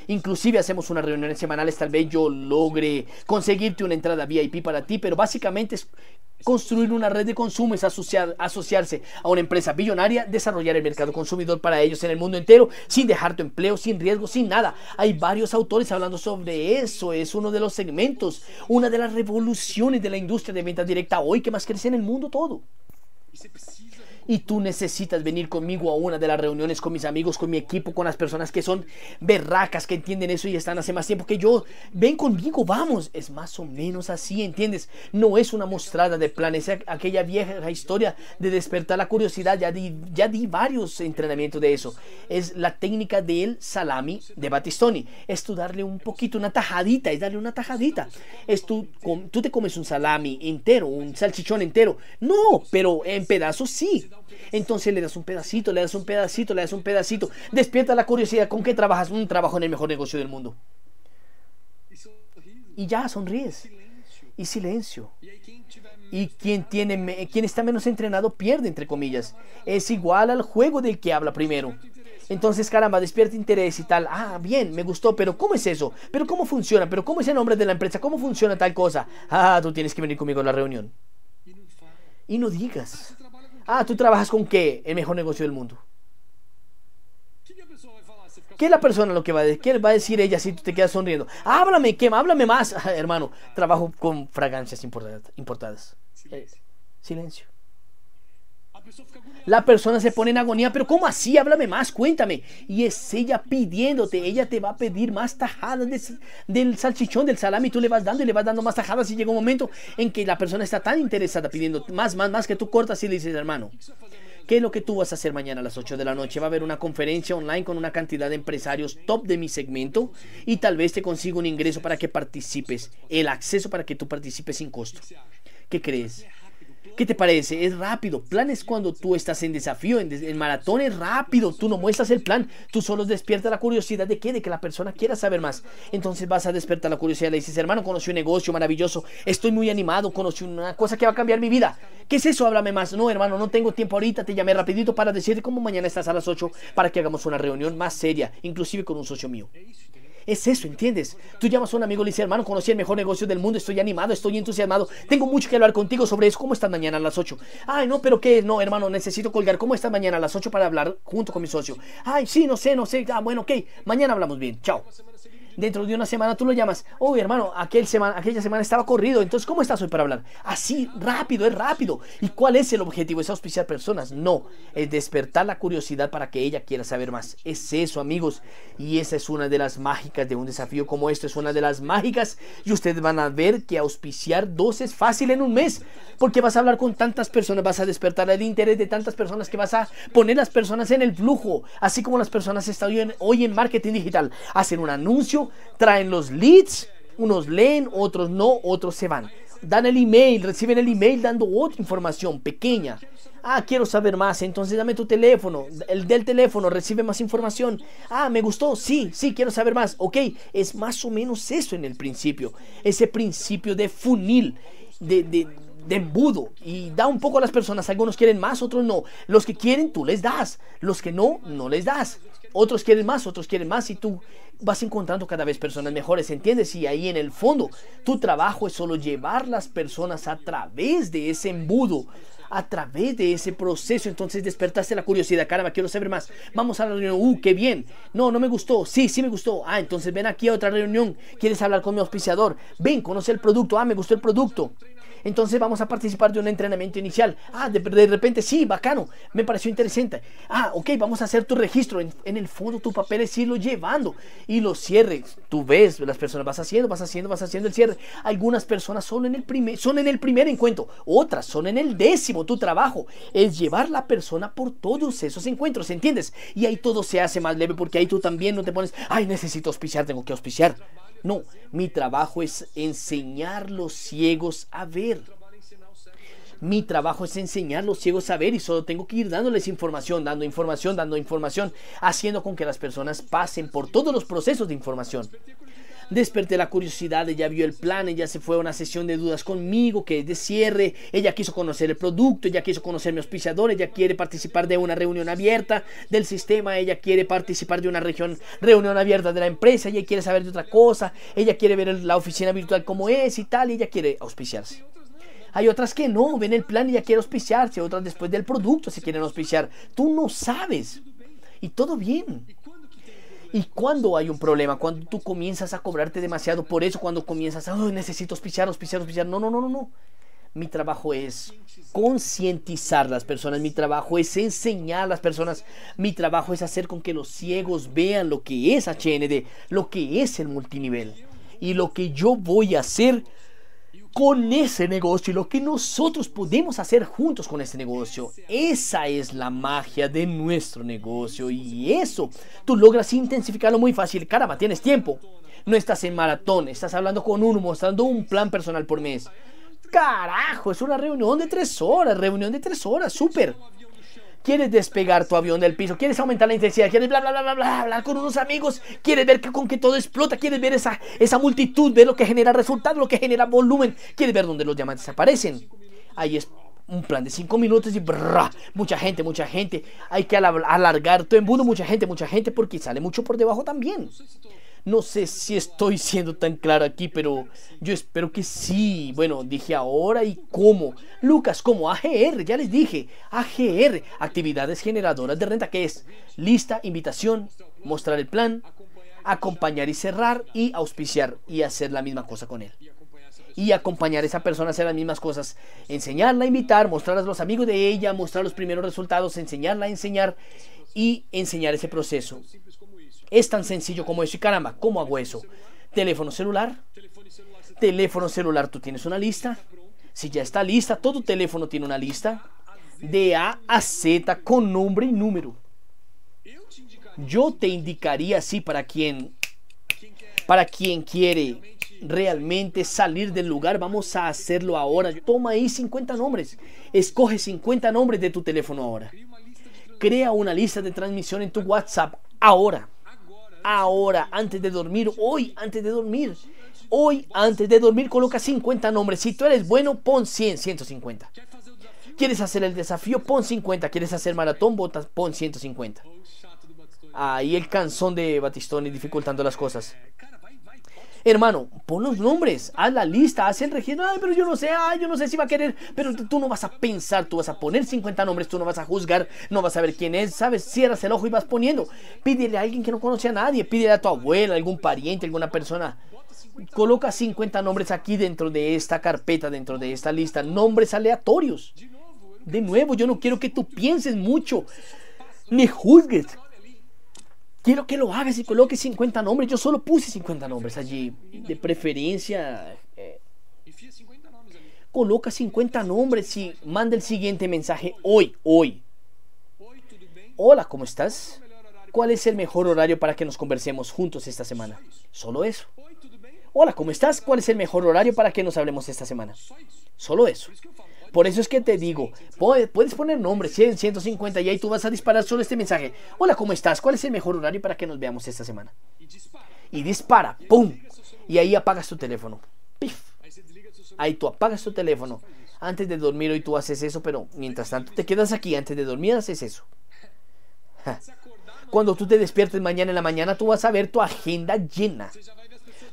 [SPEAKER 1] Inclusive hacemos unas reuniones semanales, tal vez yo logre conseguirte una entrada VIP para ti, pero básicamente es construir una red de consumo, es asociar, asociarse a una empresa billonaria, desarrollar el mercado consumidor para ellos en el mundo entero, sin dejar tu empleo, sin riesgo, sin nada. Hay varios autores hablando sobre eso, es uno de los segmentos, una de las revoluciones de la industria de venta directa hoy que más crece en el mundo todo y tú necesitas venir conmigo a una de las reuniones con mis amigos, con mi equipo, con las personas que son berracas, que entienden eso y están hace más tiempo que yo, ven conmigo, vamos. Es más o menos así, ¿entiendes? No es una mostrada de plan, es aquella vieja historia de despertar la curiosidad. Ya di, ya di varios entrenamientos de eso. Es la técnica del salami de Batistoni. Es tú darle un poquito, una tajadita, es darle una tajadita. Es tú, tú te comes un salami entero, un salchichón entero. No, pero en pedazos sí. Entonces le das un pedacito, le das un pedacito, le das un pedacito. Despierta la curiosidad. ¿Con qué trabajas? Un trabajo en el mejor negocio del mundo. Y ya sonríes. Y silencio. Y quien, tiene, quien está menos entrenado pierde, entre comillas. Es igual al juego del que habla primero. Entonces, caramba, despierta interés y tal. Ah, bien, me gustó, pero ¿cómo es eso? ¿Pero cómo funciona? ¿Pero cómo es el nombre de la empresa? ¿Cómo funciona tal cosa? Ah, tú tienes que venir conmigo a la reunión. Y no digas. Ah, ¿tú trabajas con qué? El mejor negocio del mundo. ¿Qué es la persona lo que va a decir? ¿Qué va a decir ella si tú te quedas sonriendo? Háblame, ¿qué? Háblame más. hermano, trabajo con fragancias importadas. Eh, silencio. La persona se pone en agonía, pero ¿cómo así? Háblame más, cuéntame. Y es ella pidiéndote, ella te va a pedir más tajadas del salchichón, del salami, tú le vas dando y le vas dando más tajadas y llega un momento en que la persona está tan interesada pidiendo más, más, más que tú cortas y le dices, hermano, ¿Qué es lo que tú vas a hacer mañana a las 8 de la noche? Va a haber una conferencia online con una cantidad de empresarios top de mi segmento y tal vez te consiga un ingreso para que participes, el acceso para que tú participes sin costo. ¿Qué crees? ¿Qué te parece? Es rápido. Plan es cuando tú estás en desafío. En, maratón es rápido. Tú no muestras el plan. Tú solo despiertas la curiosidad de qué? De que la persona quiera saber más. Entonces vas a despertar la curiosidad. Le dices, hermano, conocí un negocio maravilloso. Estoy muy animado. Conocí una cosa que va a cambiar mi vida. ¿Qué es eso? Háblame más. No, hermano, no tengo tiempo ahorita. Te llamé rapidito para decirte cómo mañana estás a las 8 para que hagamos una reunión más seria. Inclusive con un socio mío. Es eso, ¿entiendes? Tú llamas a un amigo y le dices, hermano, conocí el mejor negocio del mundo, estoy animado, estoy entusiasmado, tengo mucho que hablar contigo sobre eso. ¿Cómo estás mañana a las 8? Ay, no, pero ¿qué? No, hermano, necesito colgar. ¿Cómo estás mañana a las 8 para hablar junto con mi socio? Ay, sí, no sé, no sé. Ah, bueno, ok. Mañana hablamos bien. Chao dentro de una semana tú lo llamas, oh hermano, aquel semana, aquella semana estaba corrido, entonces ¿cómo estás hoy para hablar? Así, rápido, es rápido. ¿Y cuál es el objetivo? ¿Es auspiciar personas? No, es despertar la curiosidad para que ella quiera saber más. Es eso, amigos. Y esa es una de las mágicas de un desafío como este, es una de las mágicas. Y ustedes van a ver que auspiciar dos es fácil en un mes, porque vas a hablar con tantas personas, vas a despertar el interés de tantas personas que vas a poner las personas en el flujo, así como las personas están hoy en marketing digital. Hacen un anuncio, traen los leads, unos leen, otros no, otros se van. Dan el email, reciben el email dando otra información pequeña. Ah, quiero saber más, entonces dame tu teléfono. El del teléfono recibe más información. Ah, me gustó, sí, sí, quiero saber más. Ok, es más o menos eso en el principio. Ese principio de funil, de, de, de embudo y da un poco a las personas. Algunos quieren más, otros no. Los que quieren, tú les das. Los que no, no les das. Otros quieren más, otros quieren más y tú vas encontrando cada vez personas mejores, ¿entiendes? Y ahí en el fondo tu trabajo es solo llevar las personas a través de ese embudo, a través de ese proceso. Entonces despertaste la curiosidad, caramba, quiero saber más. Vamos a la reunión, uh, qué bien. No, no me gustó, sí, sí me gustó. Ah, entonces ven aquí a otra reunión, quieres hablar con mi auspiciador, ven, conoce el producto, ah, me gustó el producto entonces vamos a participar de un entrenamiento inicial. Ah, de, repente, sí, bacano, me pareció interesante. Ah, ok, vamos a hacer tu registro. En, el fondo tu papel es irlo llevando y los cierres. Tú ves, las personas vas haciendo, vas haciendo, vas haciendo el cierre. Algunas personas son en el primer, son en el primer encuentro, otras son en el décimo. Tu trabajo es llevar la persona por todos esos encuentros, ¿entiendes? Y ahí todo se hace más leve porque ahí tú también no te pones, ay, necesito auspiciar, tengo que auspiciar. No, mi trabajo es enseñar los ciegos a ver. Mi trabajo es enseñar los ciegos a ver y solo tengo que ir dándoles información, dando información, dando información, haciendo con que las personas pasen por todos los procesos de información. Desperté la curiosidad, ella vio el plan, ella se fue a una sesión de dudas conmigo, que es de cierre, ella quiso conocer el producto, ella quiso conocer mi auspiciador, ella quiere participar de una reunión abierta del sistema, ella quiere participar de una región, reunión abierta de la empresa, ella quiere saber de otra cosa, ella quiere ver la oficina virtual como es y tal, ella quiere auspiciarse. Hay otras que no, ven el plan y ya quiere auspiciarse, otras después del producto se quieren auspiciar. Tú no sabes. Y todo bien. Y cuando hay un problema, cuando tú comienzas a cobrarte demasiado por eso, cuando comienzas, oh, necesito auspiciar, auspiciar, auspiciar. No, no, no, no, no. Mi trabajo es concientizar a las personas, mi trabajo es enseñar a las personas, mi trabajo es hacer con que los ciegos vean lo que es HND, lo que es el multinivel. Y lo que yo voy a hacer con ese negocio y lo que nosotros podemos hacer juntos con ese negocio. Esa es la magia de nuestro negocio y eso tú logras intensificarlo muy fácil. Caramba, tienes tiempo. No estás en maratón, estás hablando con uno, mostrando un plan personal por mes. Carajo, es una reunión de tres horas, reunión de tres horas, súper quieres despegar tu avión del piso, quieres aumentar la intensidad, quieres bla, bla, bla, bla, bla, hablar con unos amigos, quieres ver que, con que todo explota, quieres ver esa, esa multitud, ver lo que genera resultado, lo que genera volumen, quieres ver dónde los diamantes aparecen. Ahí es un plan de 5 minutos y brrr, mucha gente, mucha gente. Hay que alargar tu embudo, mucha gente, mucha gente, porque sale mucho por debajo también. No sé si estoy siendo tan claro aquí, pero yo espero que sí. Bueno, dije ahora y cómo. Lucas, como AGR, ya les dije. AGR, actividades generadoras de renta, que es lista, invitación, mostrar el plan, acompañar y cerrar y auspiciar y hacer la misma cosa con él. Y acompañar a esa persona a hacer las mismas cosas. Enseñarla, invitar, mostrar a los amigos de ella, mostrar los primeros resultados, enseñarla enseñar y enseñar ese proceso. Es tan sencillo como eso. Y caramba, ¿cómo hago eso? Teléfono celular. Teléfono celular, tú tienes una lista. Si ya está lista, todo teléfono tiene una lista. De A a Z con nombre y número. Yo te indicaría así para quien para quien quiere realmente salir del lugar, vamos a hacerlo ahora. Toma ahí 50 nombres. Escoge 50 nombres de tu teléfono ahora. Crea una lista de transmisión en tu WhatsApp ahora ahora, antes de dormir, hoy, antes de dormir. Hoy, antes de dormir, coloca 50 nombres. Si tú eres bueno, pon 100, 150. ¿Quieres hacer el desafío? Pon 50. ¿Quieres hacer maratón? Botas, pon 150. Ahí el canzón de Batistoni dificultando las cosas. Hermano, pon los nombres, haz la lista, haz el registro. Ay, pero yo no sé, ay, yo no sé si va a querer. Pero tú no vas a pensar, tú vas a poner 50 nombres, tú no vas a juzgar, no vas a ver quién es, ¿sabes? Cierras el ojo y vas poniendo. Pídele a alguien que no conoce a nadie, pídele a tu abuela, algún pariente, alguna persona. Coloca 50 nombres aquí dentro de esta carpeta, dentro de esta lista, nombres aleatorios. De nuevo, yo no quiero que tú pienses mucho, ni juzgues. Quiero que lo hagas y coloques 50 nombres. Yo solo puse 50 nombres allí. De preferencia, eh, coloca 50 nombres y manda el siguiente mensaje hoy, hoy. Hola, ¿cómo estás? ¿Cuál es el mejor horario para que nos conversemos juntos esta semana? Solo eso. Hola, ¿cómo estás? ¿Cuál es el mejor horario para que nos hablemos esta semana? Solo eso. Por eso es que te digo, puedes poner nombre 100, 150 y ahí tú vas a disparar solo este mensaje. Hola, ¿cómo estás? ¿Cuál es el mejor horario para que nos veamos esta semana? Y dispara, ¡pum! Y ahí apagas tu teléfono. ¡Pif! Ahí tú apagas tu teléfono. Antes de dormir hoy tú haces eso, pero mientras tanto te quedas aquí. Antes de dormir haces eso. Cuando tú te despiertes mañana en la mañana, tú vas a ver tu agenda llena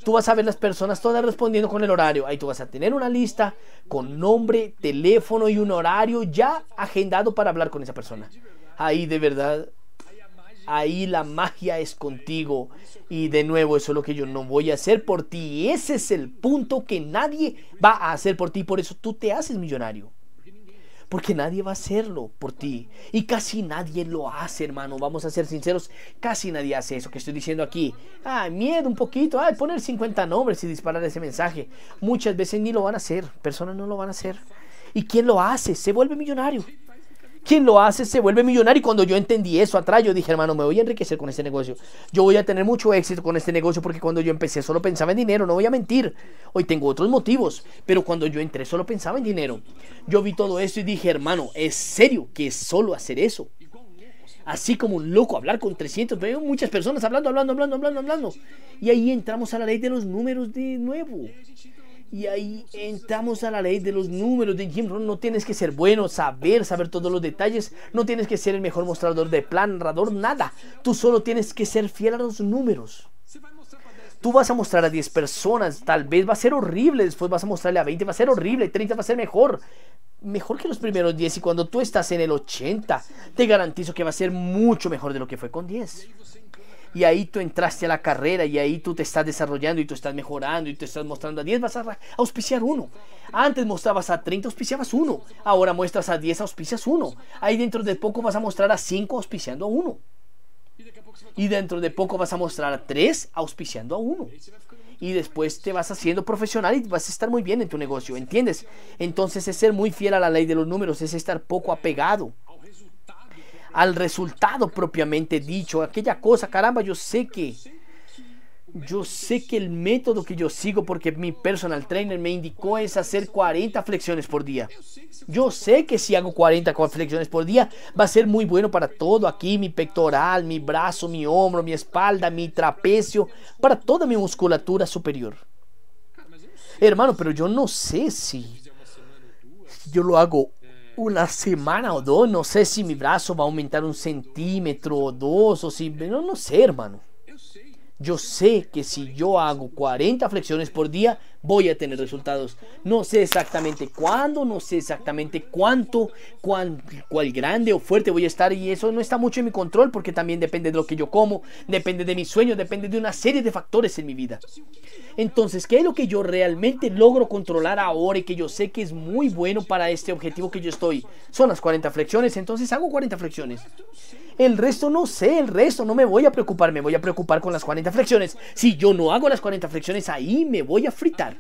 [SPEAKER 1] tú vas a ver las personas todas respondiendo con el horario. Ahí tú vas a tener una lista con nombre, teléfono y un horario ya agendado para hablar con esa persona. Ahí de verdad, ahí la magia es contigo. Y de nuevo, eso es lo que yo no voy a hacer por ti. Ese es el punto que nadie va a hacer por ti. Por eso tú te haces millonario. Porque nadie va a hacerlo por ti. Y casi nadie lo hace, hermano. Vamos a ser sinceros. Casi nadie hace eso que estoy diciendo aquí. Ah, miedo un poquito. Ah, poner 50 nombres y disparar ese mensaje. Muchas veces ni lo van a hacer. Personas no lo van a hacer. ¿Y quién lo hace? Se vuelve millonario. Quien lo hace se vuelve millonario. Y cuando yo entendí eso atrás, yo dije, hermano, me voy a enriquecer con este negocio. Yo voy a tener mucho éxito con este negocio porque cuando yo empecé solo pensaba en dinero, no voy a mentir. Hoy tengo otros motivos, pero cuando yo entré solo pensaba en dinero. Yo vi todo esto y dije, hermano, es serio que es solo hacer eso. Así como un loco, hablar con 300, veo muchas personas hablando, hablando, hablando, hablando, hablando. Y ahí entramos a la ley de los números de nuevo. Y ahí entramos a la ley de los números de Jim Rohn. No tienes que ser bueno, saber, saber todos los detalles. No tienes que ser el mejor mostrador de plan, narrador, nada. Tú solo tienes que ser fiel a los números. Tú vas a mostrar a 10 personas, tal vez va a ser horrible. Después vas a mostrarle a 20, va a ser horrible. 30 va a ser mejor. Mejor que los primeros 10. Y cuando tú estás en el 80, te garantizo que va a ser mucho mejor de lo que fue con 10 y ahí tú entraste a la carrera y ahí tú te estás desarrollando y tú estás mejorando y te estás mostrando a 10, vas a auspiciar uno. Antes mostrabas a 30, auspiciabas uno. Ahora muestras a 10, auspicias uno. Ahí dentro de poco vas a mostrar a 5 auspiciando a uno. Y dentro de poco vas a mostrar a 3 auspiciando a uno. Y después te vas haciendo profesional y vas a estar muy bien en tu negocio, ¿entiendes? Entonces es ser muy fiel a la ley de los números, es estar poco apegado al resultado propiamente dicho, aquella cosa, caramba, yo sé que yo sé que el método que yo sigo porque mi personal trainer me indicó es hacer 40 flexiones por día. Yo sé que si hago 40 flexiones por día va a ser muy bueno para todo aquí, mi pectoral, mi brazo, mi hombro, mi espalda, mi trapecio, para toda mi musculatura superior. Hermano, pero yo no sé si yo lo hago una semana o dos, no sé si mi brazo va a aumentar un centímetro o dos, o si, no, no sé, hermano. Yo sé que si yo hago 40 flexiones por día, voy a tener resultados. No sé exactamente cuándo, no sé exactamente cuánto, cuán, cuál grande o fuerte voy a estar y eso no está mucho en mi control porque también depende de lo que yo como, depende de mis sueños, depende de una serie de factores en mi vida. Entonces, ¿qué es lo que yo realmente logro controlar ahora y que yo sé que es muy bueno para este objetivo que yo estoy? Son las 40 flexiones, entonces hago 40 flexiones. El resto no sé, el resto no me voy a preocupar, me voy a preocupar con las 40 flexiones. Si yo no hago las 40 flexiones, ahí me voy a fritar.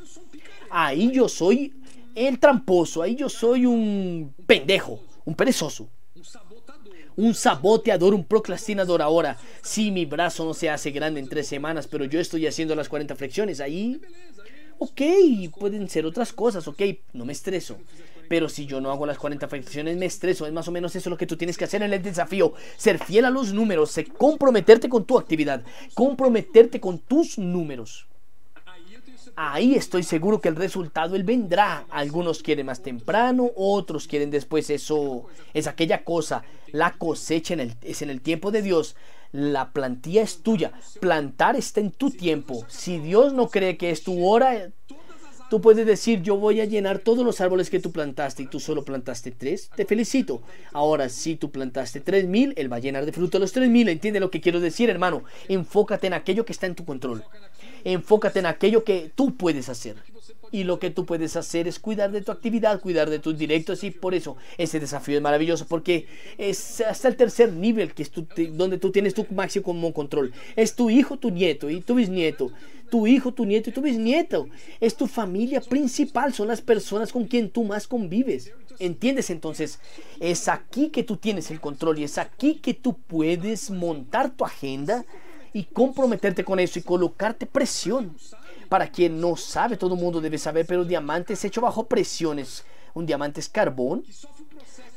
[SPEAKER 1] Ahí yo soy el tramposo, ahí yo soy un pendejo, un perezoso. Un saboteador, un procrastinador ahora. Si mi brazo no se hace grande en tres semanas, pero yo estoy haciendo las 40 flexiones, ahí... Ok, pueden ser otras cosas, ok, no me estreso. Pero si yo no hago las 40 flexiones, me estreso. Es más o menos eso lo que tú tienes que hacer en el desafío. Ser fiel a los números, comprometerte con tu actividad, comprometerte con tus números. Ahí estoy seguro que el resultado él vendrá. Algunos quieren más temprano, otros quieren después. Eso es aquella cosa. La cosecha es en el tiempo de Dios. La plantilla es tuya. Plantar está en tu tiempo. Si Dios no cree que es tu hora, Tú puedes decir, yo voy a llenar todos los árboles que tú plantaste y tú solo plantaste tres. Te felicito. Ahora, si tú plantaste tres mil, Él va a llenar de fruto los tres mil. ¿Entiende lo que quiero decir, hermano? Enfócate en aquello que está en tu control. Enfócate en aquello que tú puedes hacer. Y lo que tú puedes hacer es cuidar de tu actividad, cuidar de tus directos. Y por eso ese desafío es maravilloso. Porque es hasta el tercer nivel que es donde tú tienes tu máximo control. Es tu hijo, tu nieto y tu bisnieto tu hijo, tu nieto y tu bisnieto. Es tu familia principal, son las personas con quien tú más convives. ¿Entiendes? Entonces, es aquí que tú tienes el control y es aquí que tú puedes montar tu agenda y comprometerte con eso y colocarte presión. Para quien no sabe, todo el mundo debe saber, pero diamante es hecho bajo presiones. Un diamante es carbón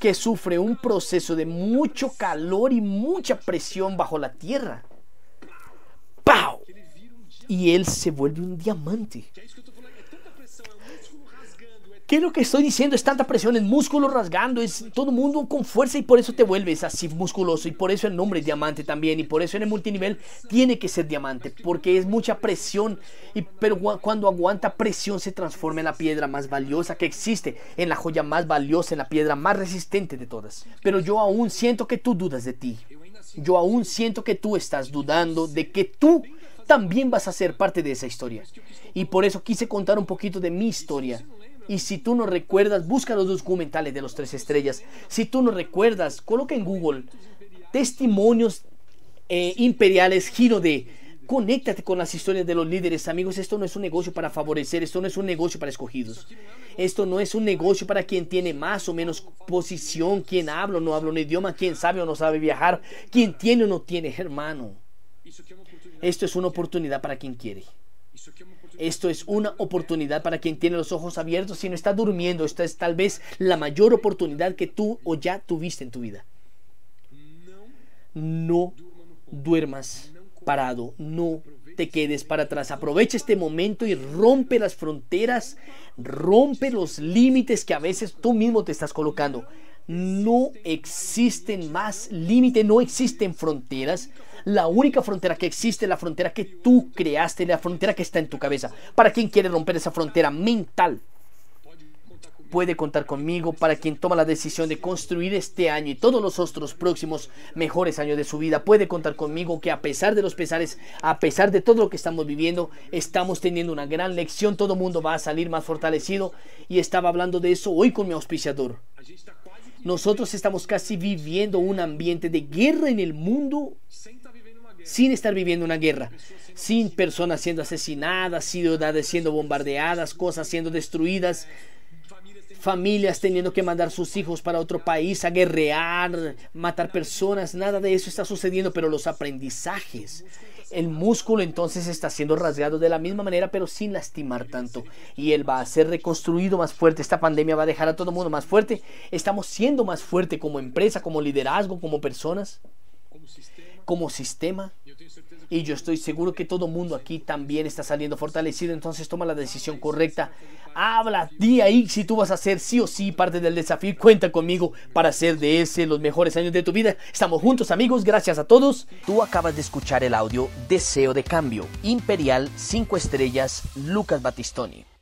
[SPEAKER 1] que sufre un proceso de mucho calor y mucha presión bajo la tierra. ¡Pau! Y él se vuelve un diamante. ¿Qué es lo que estoy diciendo? Es tanta presión, el músculo rasgando, es todo mundo con fuerza y por eso te vuelves así musculoso y por eso el nombre es diamante también y por eso en el multinivel tiene que ser diamante porque es mucha presión y pero cuando aguanta presión se transforma en la piedra más valiosa que existe, en la joya más valiosa, en la piedra más resistente de todas. Pero yo aún siento que tú dudas de ti. Yo aún siento que tú estás dudando de que tú también vas a ser parte de esa historia. Y por eso quise contar un poquito de mi historia. Y si tú no recuerdas, busca los documentales de los tres estrellas. Si tú no recuerdas, coloca en Google testimonios eh, imperiales, giro de Conéctate con las historias de los líderes, amigos. Esto no es un negocio para favorecer, esto no es un negocio para escogidos. Esto no es un negocio para quien tiene más o menos posición, quien habla o no habla un idioma, quien sabe o no sabe viajar, quien tiene o no tiene hermano. Esto es una oportunidad para quien quiere. Esto es una oportunidad para quien tiene los ojos abiertos y no está durmiendo. Esta es tal vez la mayor oportunidad que tú o ya tuviste en tu vida. No duermas parado, no te quedes para atrás. Aprovecha este momento y rompe las fronteras, rompe los límites que a veces tú mismo te estás colocando. No existen más límites, no existen fronteras. La única frontera que existe es la frontera que tú creaste, la frontera que está en tu cabeza. Para quien quiere romper esa frontera mental, puede contar conmigo para quien toma la decisión de construir este año y todos los otros próximos mejores años de su vida. Puede contar conmigo que a pesar de los pesares, a pesar de todo lo que estamos viviendo, estamos teniendo una gran lección. Todo mundo va a salir más fortalecido y estaba hablando de eso hoy con mi auspiciador. Nosotros estamos casi viviendo un ambiente de guerra en el mundo sin estar viviendo una guerra, sin personas siendo asesinadas, ciudades siendo bombardeadas, cosas siendo destruidas, familias teniendo que mandar sus hijos para otro país a guerrear, matar personas, nada de eso está sucediendo, pero los aprendizajes, el músculo entonces está siendo rasgado de la misma manera, pero sin lastimar tanto. Y él va a ser reconstruido más fuerte. Esta pandemia va a dejar a todo el mundo más fuerte. Estamos siendo más fuerte como empresa, como liderazgo, como personas como sistema. Y yo estoy seguro que todo mundo aquí también está saliendo fortalecido. Entonces toma la decisión correcta. Habla, di ahí si tú vas a ser sí o sí parte del desafío. Cuenta conmigo para hacer de ese los mejores años de tu vida. Estamos juntos amigos. Gracias a todos.
[SPEAKER 2] Tú acabas de escuchar el audio Deseo de Cambio. Imperial 5 estrellas Lucas Batistoni.